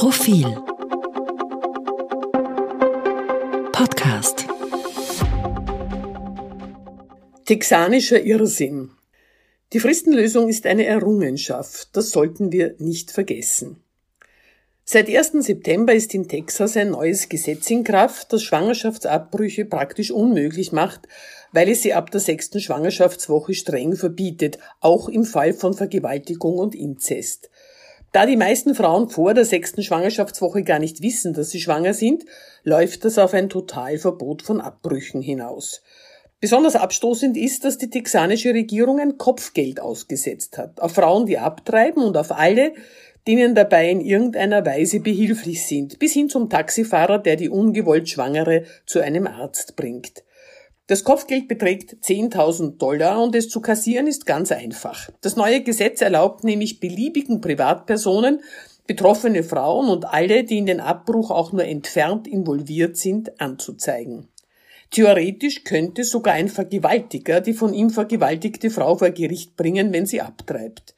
Profil Podcast Texanischer Irrsinn. Die Fristenlösung ist eine Errungenschaft, das sollten wir nicht vergessen. Seit 1. September ist in Texas ein neues Gesetz in Kraft, das Schwangerschaftsabbrüche praktisch unmöglich macht, weil es sie ab der sechsten Schwangerschaftswoche streng verbietet, auch im Fall von Vergewaltigung und Inzest. Da die meisten Frauen vor der sechsten Schwangerschaftswoche gar nicht wissen, dass sie schwanger sind, läuft das auf ein Totalverbot von Abbrüchen hinaus. Besonders abstoßend ist, dass die texanische Regierung ein Kopfgeld ausgesetzt hat. Auf Frauen, die abtreiben und auf alle, denen dabei in irgendeiner Weise behilflich sind, bis hin zum Taxifahrer, der die ungewollt Schwangere zu einem Arzt bringt. Das Kopfgeld beträgt 10.000 Dollar und es zu kassieren ist ganz einfach. Das neue Gesetz erlaubt nämlich beliebigen Privatpersonen, betroffene Frauen und alle, die in den Abbruch auch nur entfernt involviert sind, anzuzeigen. Theoretisch könnte sogar ein Vergewaltiger die von ihm vergewaltigte Frau vor Gericht bringen, wenn sie abtreibt.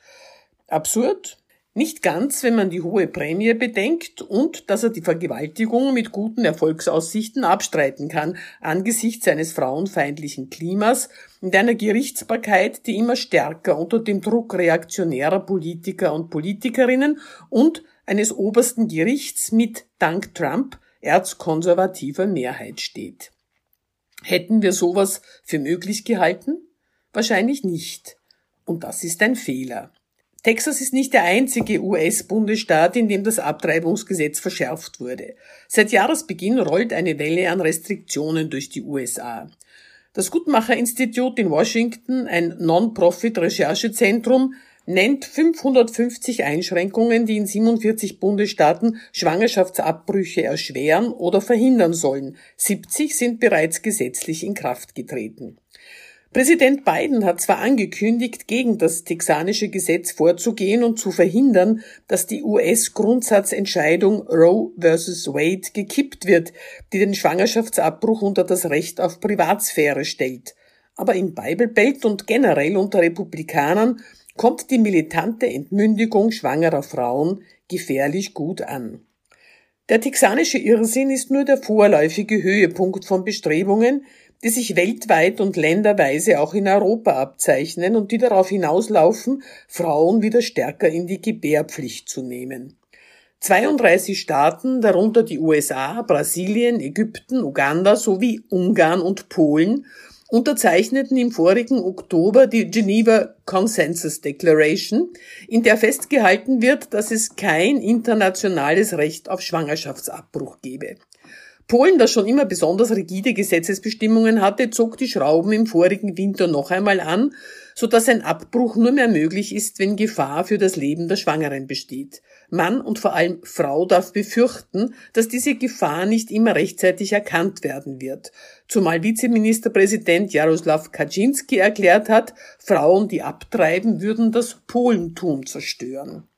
Absurd? Nicht ganz, wenn man die hohe Prämie bedenkt und dass er die Vergewaltigung mit guten Erfolgsaussichten abstreiten kann, angesichts eines frauenfeindlichen Klimas und einer Gerichtsbarkeit, die immer stärker unter dem Druck reaktionärer Politiker und Politikerinnen und eines obersten Gerichts mit, dank Trump, erzkonservativer Mehrheit steht. Hätten wir sowas für möglich gehalten? Wahrscheinlich nicht. Und das ist ein Fehler. Texas ist nicht der einzige US-Bundesstaat, in dem das Abtreibungsgesetz verschärft wurde. Seit Jahresbeginn rollt eine Welle an Restriktionen durch die USA. Das Gutmacher-Institut in Washington, ein Non-Profit-Recherchezentrum, nennt 550 Einschränkungen, die in 47 Bundesstaaten Schwangerschaftsabbrüche erschweren oder verhindern sollen. 70 sind bereits gesetzlich in Kraft getreten. Präsident Biden hat zwar angekündigt, gegen das texanische Gesetz vorzugehen und zu verhindern, dass die US-Grundsatzentscheidung Roe vs. Wade gekippt wird, die den Schwangerschaftsabbruch unter das Recht auf Privatsphäre stellt. Aber im Bible und generell unter Republikanern kommt die militante Entmündigung schwangerer Frauen gefährlich gut an. Der texanische Irrsinn ist nur der vorläufige Höhepunkt von Bestrebungen, die sich weltweit und länderweise auch in Europa abzeichnen und die darauf hinauslaufen, Frauen wieder stärker in die Gebärpflicht zu nehmen. 32 Staaten, darunter die USA, Brasilien, Ägypten, Uganda sowie Ungarn und Polen, unterzeichneten im vorigen Oktober die Geneva Consensus Declaration, in der festgehalten wird, dass es kein internationales Recht auf Schwangerschaftsabbruch gebe. Polen, das schon immer besonders rigide Gesetzesbestimmungen hatte, zog die Schrauben im vorigen Winter noch einmal an, so dass ein Abbruch nur mehr möglich ist, wenn Gefahr für das Leben der Schwangeren besteht. Mann und vor allem Frau darf befürchten, dass diese Gefahr nicht immer rechtzeitig erkannt werden wird. Zumal Vizeministerpräsident Jaroslaw Kaczynski erklärt hat, Frauen, die abtreiben, würden das Polentum zerstören.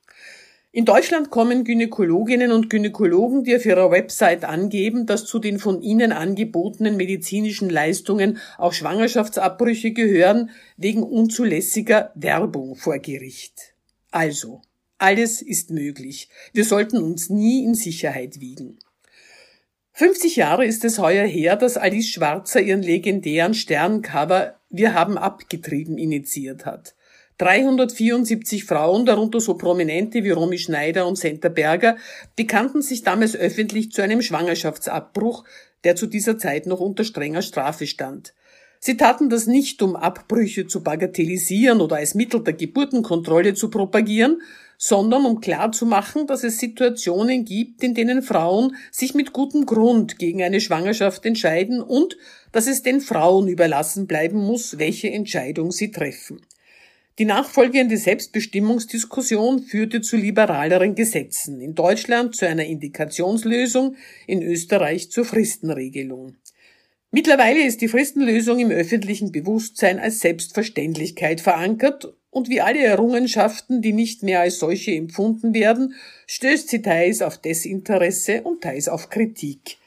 In Deutschland kommen Gynäkologinnen und Gynäkologen, die auf ihrer Website angeben, dass zu den von ihnen angebotenen medizinischen Leistungen auch Schwangerschaftsabbrüche gehören, wegen unzulässiger Werbung vor Gericht. Also, alles ist möglich. Wir sollten uns nie in Sicherheit wiegen. 50 Jahre ist es heuer her, dass Alice Schwarzer ihren legendären Sterncover Wir haben abgetrieben initiiert hat. 374 Frauen, darunter so prominente wie Romy Schneider und Senta Berger, bekannten sich damals öffentlich zu einem Schwangerschaftsabbruch, der zu dieser Zeit noch unter strenger Strafe stand. Sie taten das nicht, um Abbrüche zu bagatellisieren oder als Mittel der Geburtenkontrolle zu propagieren, sondern um klarzumachen, dass es Situationen gibt, in denen Frauen sich mit gutem Grund gegen eine Schwangerschaft entscheiden und dass es den Frauen überlassen bleiben muss, welche Entscheidung sie treffen. Die nachfolgende Selbstbestimmungsdiskussion führte zu liberaleren Gesetzen, in Deutschland zu einer Indikationslösung, in Österreich zur Fristenregelung. Mittlerweile ist die Fristenlösung im öffentlichen Bewusstsein als Selbstverständlichkeit verankert und wie alle Errungenschaften, die nicht mehr als solche empfunden werden, stößt sie teils auf Desinteresse und teils auf Kritik.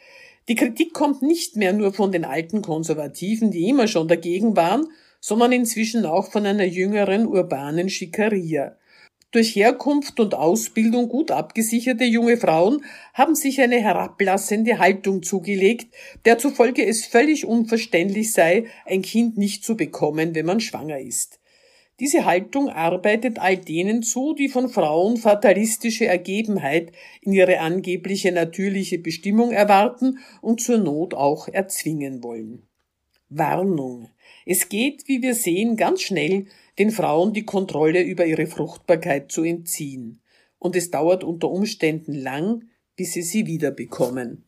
Die Kritik kommt nicht mehr nur von den alten Konservativen, die immer schon dagegen waren, sondern inzwischen auch von einer jüngeren urbanen Schikaria. Durch Herkunft und Ausbildung gut abgesicherte junge Frauen haben sich eine herablassende Haltung zugelegt, der zufolge es völlig unverständlich sei, ein Kind nicht zu bekommen, wenn man schwanger ist. Diese Haltung arbeitet all denen zu, die von Frauen fatalistische Ergebenheit in ihre angebliche natürliche Bestimmung erwarten und zur Not auch erzwingen wollen. Warnung. Es geht, wie wir sehen, ganz schnell, den Frauen die Kontrolle über ihre Fruchtbarkeit zu entziehen. Und es dauert unter Umständen lang, bis sie sie wiederbekommen.